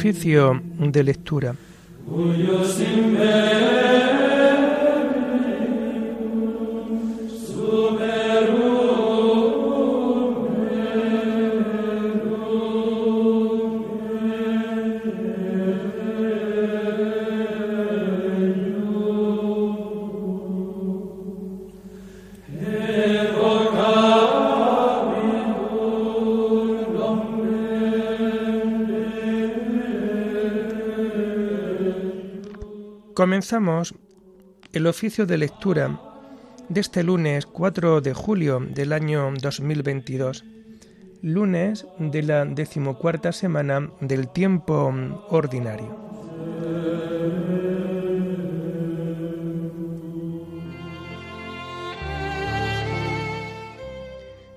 Oficio de lectura. Comenzamos el oficio de lectura de este lunes 4 de julio del año 2022, lunes de la decimocuarta semana del tiempo ordinario.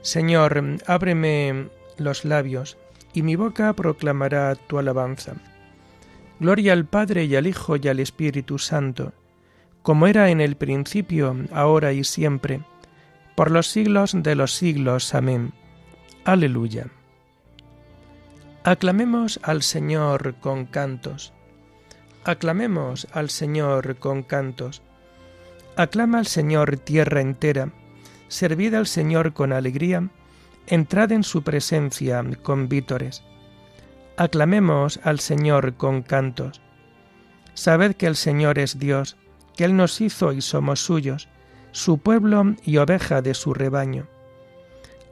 Señor, ábreme los labios, y mi boca proclamará tu alabanza. Gloria al Padre y al Hijo y al Espíritu Santo, como era en el principio, ahora y siempre, por los siglos de los siglos. Amén. Aleluya. Aclamemos al Señor con cantos. Aclamemos al Señor con cantos. Aclama al Señor tierra entera. Servid al Señor con alegría. Entrad en su presencia con vítores Aclamemos al Señor con cantos. Sabed que el Señor es Dios, que Él nos hizo y somos suyos, su pueblo y oveja de su rebaño.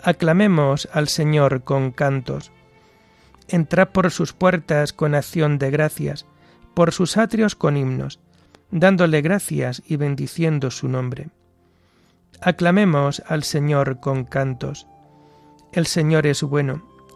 Aclamemos al Señor con cantos. Entrad por sus puertas con acción de gracias, por sus atrios con himnos, dándole gracias y bendiciendo su nombre. Aclamemos al Señor con cantos. El Señor es bueno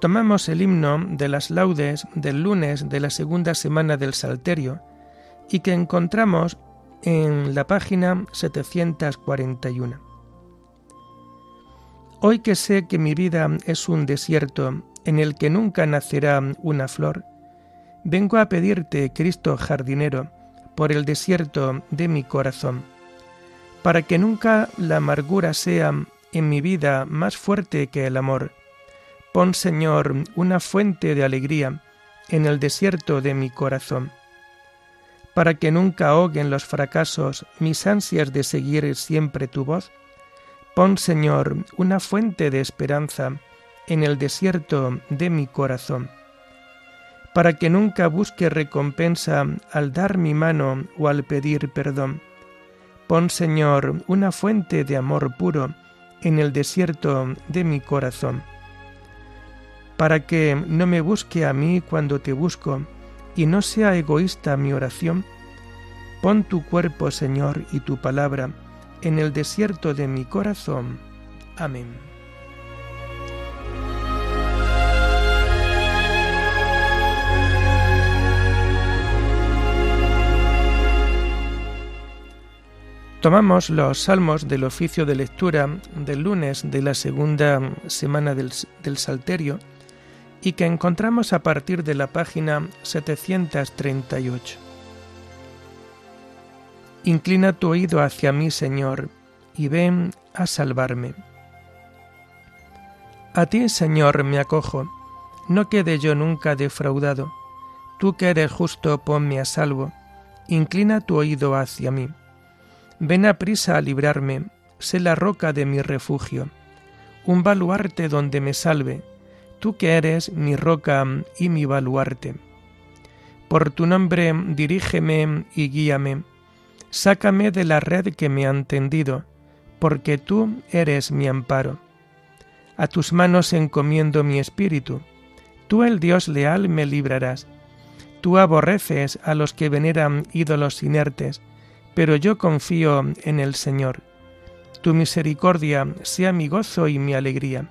Tomamos el himno de las laudes del lunes de la segunda semana del Salterio y que encontramos en la página 741. Hoy que sé que mi vida es un desierto en el que nunca nacerá una flor, vengo a pedirte, Cristo jardinero, por el desierto de mi corazón, para que nunca la amargura sea en mi vida más fuerte que el amor, Pon, Señor, una fuente de alegría en el desierto de mi corazón, para que nunca ahoguen los fracasos mis ansias de seguir siempre tu voz. Pon, Señor, una fuente de esperanza en el desierto de mi corazón, para que nunca busque recompensa al dar mi mano o al pedir perdón. Pon, Señor, una fuente de amor puro en el desierto de mi corazón para que no me busque a mí cuando te busco y no sea egoísta mi oración. Pon tu cuerpo, Señor, y tu palabra en el desierto de mi corazón. Amén. Tomamos los salmos del oficio de lectura del lunes de la segunda semana del, del Salterio y que encontramos a partir de la página 738. Inclina tu oído hacia mí, Señor, y ven a salvarme. A ti, Señor, me acojo, no quede yo nunca defraudado. Tú que eres justo, ponme a salvo, inclina tu oído hacia mí. Ven a prisa a librarme, sé la roca de mi refugio, un baluarte donde me salve, tú que eres mi roca y mi baluarte. Por tu nombre dirígeme y guíame, sácame de la red que me han tendido, porque tú eres mi amparo. A tus manos encomiendo mi espíritu, tú el Dios leal me librarás. Tú aborreces a los que veneran ídolos inertes, pero yo confío en el Señor. Tu misericordia sea mi gozo y mi alegría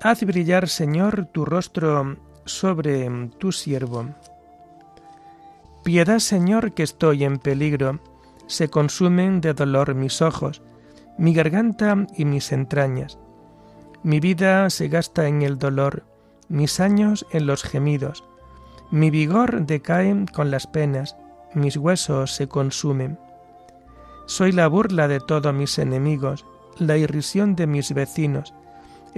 Haz brillar, Señor, tu rostro sobre tu siervo. Piedad, Señor, que estoy en peligro. Se consumen de dolor mis ojos, mi garganta y mis entrañas. Mi vida se gasta en el dolor, mis años en los gemidos. Mi vigor decae con las penas, mis huesos se consumen. Soy la burla de todos mis enemigos, la irrisión de mis vecinos,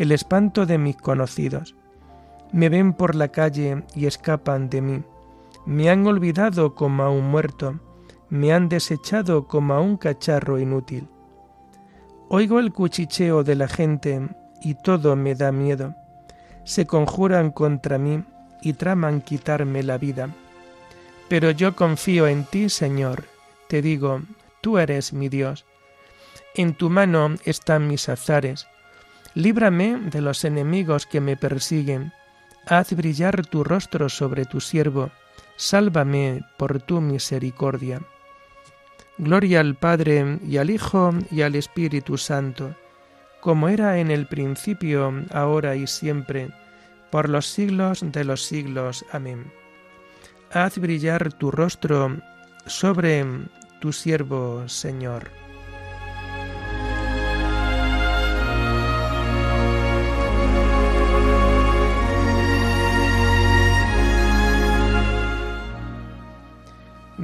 el espanto de mis conocidos. Me ven por la calle y escapan de mí. Me han olvidado como a un muerto, me han desechado como a un cacharro inútil. Oigo el cuchicheo de la gente y todo me da miedo. Se conjuran contra mí y traman quitarme la vida. Pero yo confío en ti, Señor. Te digo, tú eres mi Dios. En tu mano están mis azares Líbrame de los enemigos que me persiguen. Haz brillar tu rostro sobre tu siervo. Sálvame por tu misericordia. Gloria al Padre y al Hijo y al Espíritu Santo, como era en el principio, ahora y siempre, por los siglos de los siglos. Amén. Haz brillar tu rostro sobre tu siervo, Señor.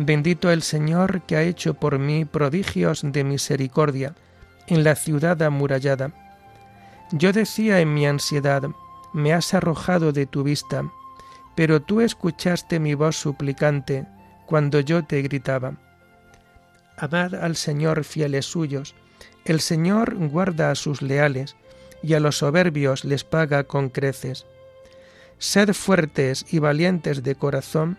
Bendito el Señor que ha hecho por mí prodigios de misericordia en la ciudad amurallada. Yo decía en mi ansiedad, me has arrojado de tu vista, pero tú escuchaste mi voz suplicante cuando yo te gritaba. Amad al Señor fieles suyos, el Señor guarda a sus leales, y a los soberbios les paga con creces. Sed fuertes y valientes de corazón,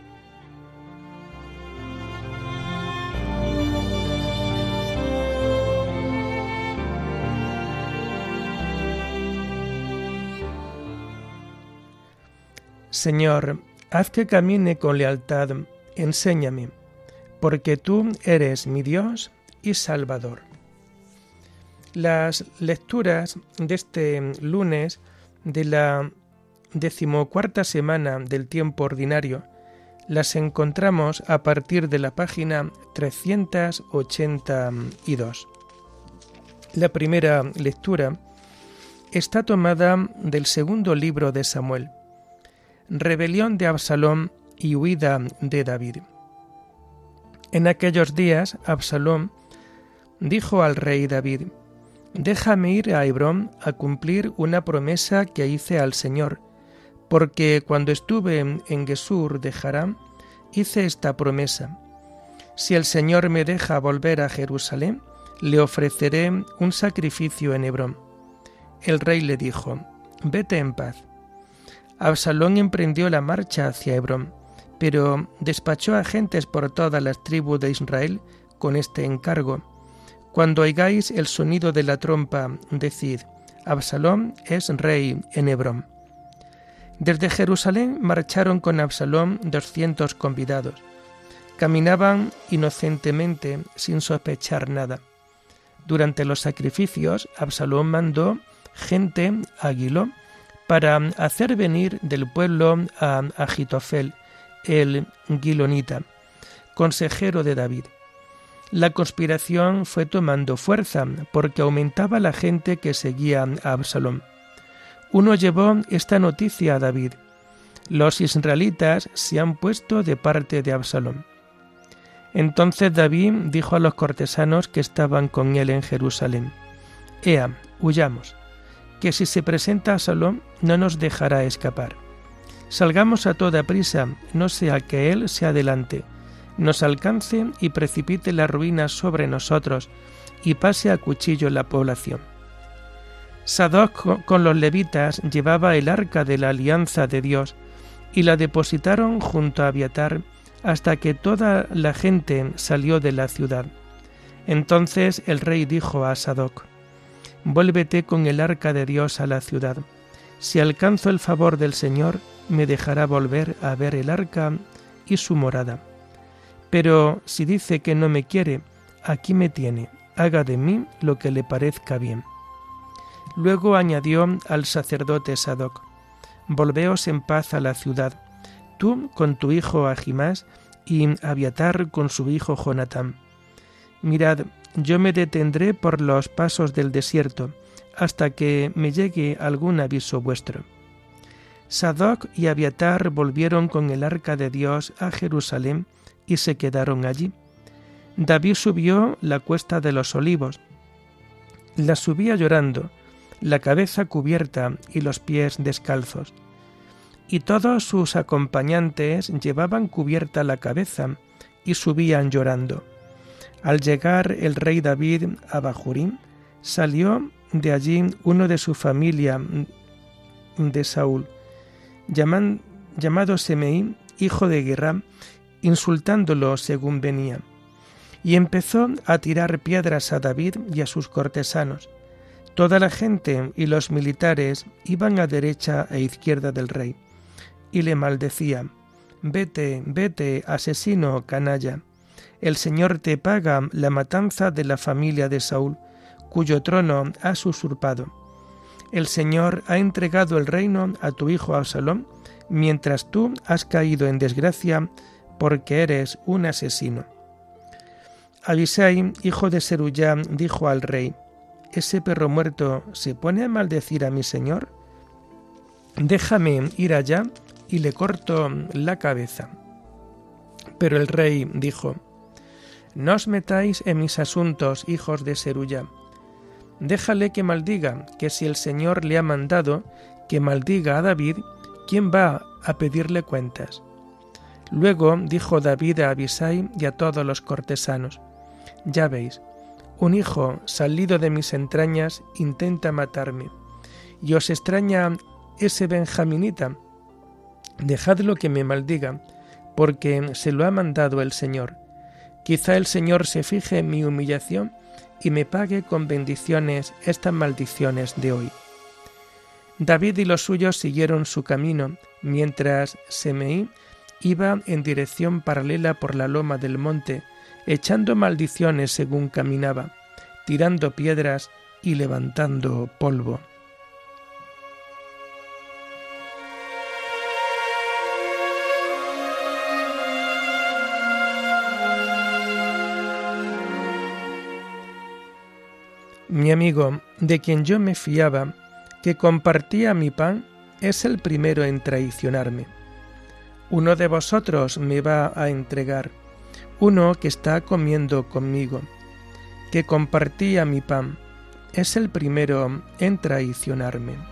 Señor, haz que camine con lealtad, enséñame, porque tú eres mi Dios y Salvador. Las lecturas de este lunes de la decimocuarta semana del tiempo ordinario las encontramos a partir de la página 382. La primera lectura está tomada del segundo libro de Samuel rebelión de Absalón y huida de David. En aquellos días Absalón dijo al rey David, Déjame ir a Hebrón a cumplir una promesa que hice al Señor, porque cuando estuve en Gesur de Haram, hice esta promesa. Si el Señor me deja volver a Jerusalén, le ofreceré un sacrificio en Hebrón. El rey le dijo, Vete en paz. Absalón emprendió la marcha hacia Hebrón, pero despachó agentes por todas las tribus de Israel con este encargo. Cuando oigáis el sonido de la trompa, decid, Absalón es rey en Hebrón. Desde Jerusalén marcharon con Absalón doscientos convidados. Caminaban inocentemente sin sospechar nada. Durante los sacrificios, Absalón mandó gente a Giló para hacer venir del pueblo a Agitofel, el Gilonita, consejero de David. La conspiración fue tomando fuerza porque aumentaba la gente que seguía a Absalón. Uno llevó esta noticia a David. Los israelitas se han puesto de parte de Absalón. Entonces David dijo a los cortesanos que estaban con él en Jerusalén, Ea, huyamos, que si se presenta Absalón no nos dejará escapar. Salgamos a toda prisa, no sea que él se adelante, nos alcance y precipite la ruina sobre nosotros y pase a cuchillo la población. Sadoc con los levitas llevaba el arca de la alianza de Dios y la depositaron junto a Abiatar hasta que toda la gente salió de la ciudad. Entonces el rey dijo a Sadoc, Vuélvete con el arca de Dios a la ciudad. Si alcanzo el favor del Señor, me dejará volver a ver el arca y su morada. Pero si dice que no me quiere, aquí me tiene, haga de mí lo que le parezca bien. Luego añadió al sacerdote Sadoc, Volveos en paz a la ciudad, tú con tu hijo Ahimás y Abiatar con su hijo Jonatán. Mirad, yo me detendré por los pasos del desierto, hasta que me llegue algún aviso vuestro. Sadoc y Abiatar volvieron con el arca de Dios a Jerusalén y se quedaron allí. David subió la cuesta de los olivos. La subía llorando, la cabeza cubierta y los pies descalzos y todos sus acompañantes llevaban cubierta la cabeza y subían llorando. Al llegar el rey David a Bajurín, salió de allí uno de su familia de Saúl, llamado Semeí, hijo de Guerra, insultándolo según venía, y empezó a tirar piedras a David y a sus cortesanos. Toda la gente y los militares iban a derecha e izquierda del rey y le maldecía, Vete, vete, asesino, canalla. El Señor te paga la matanza de la familia de Saúl, cuyo trono has usurpado. El Señor ha entregado el reino a tu hijo Absalón, mientras tú has caído en desgracia porque eres un asesino. Abisai, hijo de Seruyá, dijo al rey, ¿Ese perro muerto se pone a maldecir a mi señor? Déjame ir allá y le corto la cabeza. Pero el rey dijo, No os metáis en mis asuntos, hijos de Seruya. Déjale que maldiga, que si el Señor le ha mandado que maldiga a David, ¿quién va a pedirle cuentas? Luego dijo David a Abisai y a todos los cortesanos, Ya veis, un hijo salido de mis entrañas intenta matarme, y os extraña ese benjaminita Dejadlo que me maldiga, porque se lo ha mandado el Señor. Quizá el Señor se fije en mi humillación y me pague con bendiciones estas maldiciones de hoy. David y los suyos siguieron su camino, mientras Semeí iba en dirección paralela por la loma del monte, echando maldiciones según caminaba, tirando piedras y levantando polvo. Mi amigo, de quien yo me fiaba, que compartía mi pan, es el primero en traicionarme. Uno de vosotros me va a entregar, uno que está comiendo conmigo, que compartía mi pan, es el primero en traicionarme.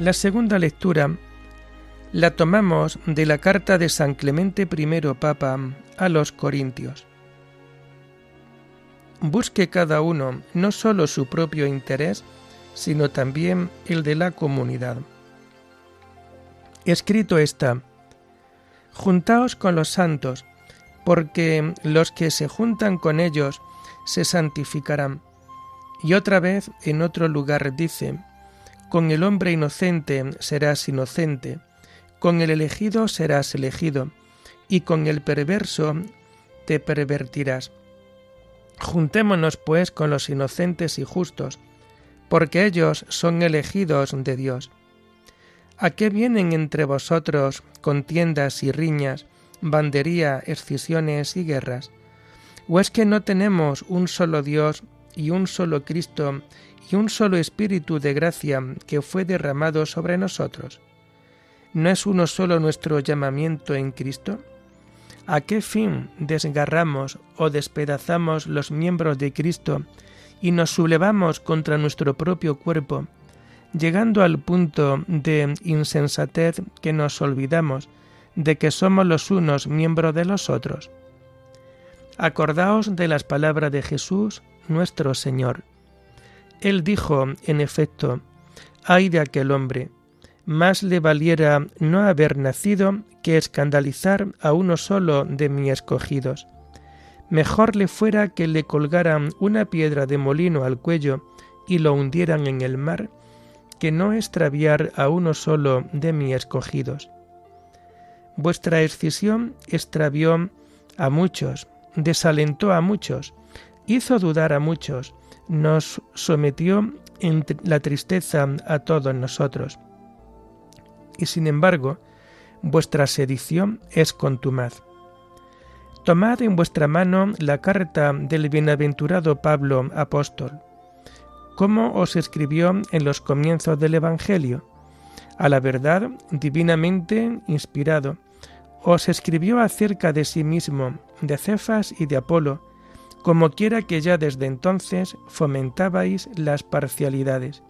La segunda lectura la tomamos de la carta de San Clemente I Papa a los Corintios. Busque cada uno no solo su propio interés, sino también el de la comunidad. Escrito está, Juntaos con los santos, porque los que se juntan con ellos se santificarán. Y otra vez en otro lugar dice, con el hombre inocente serás inocente, con el elegido serás elegido, y con el perverso te pervertirás. Juntémonos pues con los inocentes y justos, porque ellos son elegidos de Dios. ¿A qué vienen entre vosotros contiendas y riñas, bandería, escisiones y guerras? ¿O es que no tenemos un solo Dios y un solo Cristo y un solo Espíritu de gracia que fue derramado sobre nosotros? ¿No es uno solo nuestro llamamiento en Cristo? ¿A qué fin desgarramos o despedazamos los miembros de Cristo y nos sublevamos contra nuestro propio cuerpo, llegando al punto de insensatez que nos olvidamos de que somos los unos miembros de los otros? Acordaos de las palabras de Jesús, nuestro Señor. Él dijo, en efecto, ay de aquel hombre, más le valiera no haber nacido que escandalizar a uno solo de mis escogidos. Mejor le fuera que le colgaran una piedra de molino al cuello y lo hundieran en el mar, que no extraviar a uno solo de mis escogidos. Vuestra excisión extravió a muchos, desalentó a muchos, hizo dudar a muchos, nos sometió en la tristeza a todos nosotros. Y sin embargo vuestra sedición es contumaz. Tomad en vuestra mano la carta del bienaventurado Pablo apóstol, como os escribió en los comienzos del Evangelio, a la verdad divinamente inspirado, os escribió acerca de sí mismo, de Cefas y de Apolo, como quiera que ya desde entonces fomentabais las parcialidades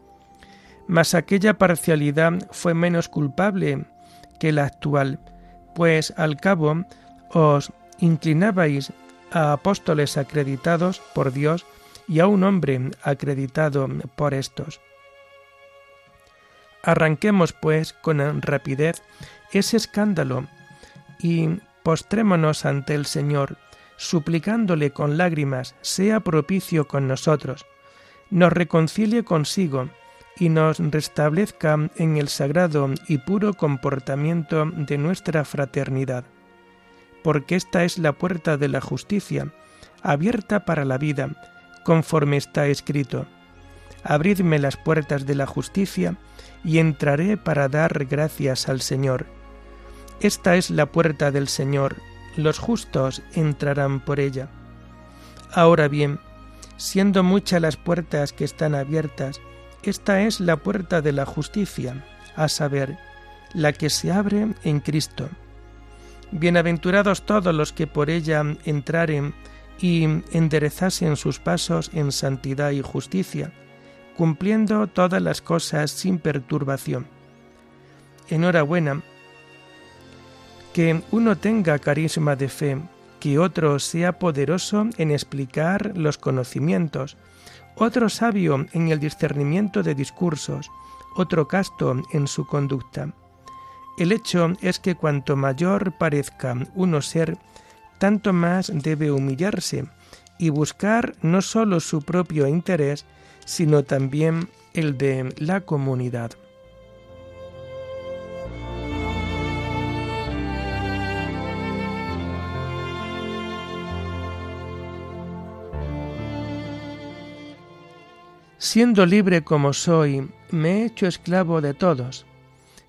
mas aquella parcialidad fue menos culpable que la actual, pues al cabo os inclinabais a apóstoles acreditados por Dios y a un hombre acreditado por estos. Arranquemos, pues, con rapidez ese escándalo y postrémonos ante el Señor, suplicándole con lágrimas sea propicio con nosotros, nos reconcilie consigo, y nos restablezca en el sagrado y puro comportamiento de nuestra fraternidad. Porque esta es la puerta de la justicia, abierta para la vida, conforme está escrito. Abridme las puertas de la justicia, y entraré para dar gracias al Señor. Esta es la puerta del Señor, los justos entrarán por ella. Ahora bien, siendo muchas las puertas que están abiertas, esta es la puerta de la justicia, a saber, la que se abre en Cristo. Bienaventurados todos los que por ella entraren y enderezasen sus pasos en santidad y justicia, cumpliendo todas las cosas sin perturbación. Enhorabuena, que uno tenga carisma de fe, que otro sea poderoso en explicar los conocimientos, otro sabio en el discernimiento de discursos, otro casto en su conducta. El hecho es que cuanto mayor parezca uno ser, tanto más debe humillarse y buscar no sólo su propio interés, sino también el de la comunidad. Siendo libre como soy, me he hecho esclavo de todos,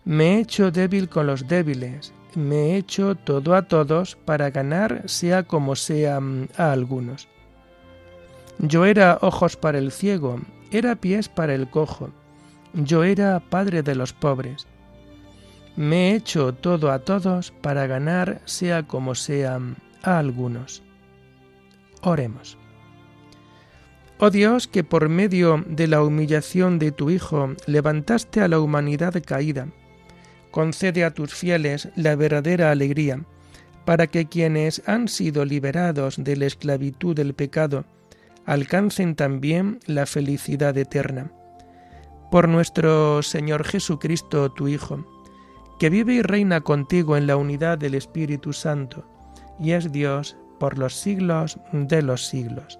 me he hecho débil con los débiles, me he hecho todo a todos para ganar sea como sea mm, a algunos. Yo era ojos para el ciego, era pies para el cojo, yo era padre de los pobres. Me he hecho todo a todos para ganar sea como sea mm, a algunos. Oremos. Oh Dios, que por medio de la humillación de tu Hijo levantaste a la humanidad caída, concede a tus fieles la verdadera alegría, para que quienes han sido liberados de la esclavitud del pecado alcancen también la felicidad eterna. Por nuestro Señor Jesucristo, tu Hijo, que vive y reina contigo en la unidad del Espíritu Santo, y es Dios por los siglos de los siglos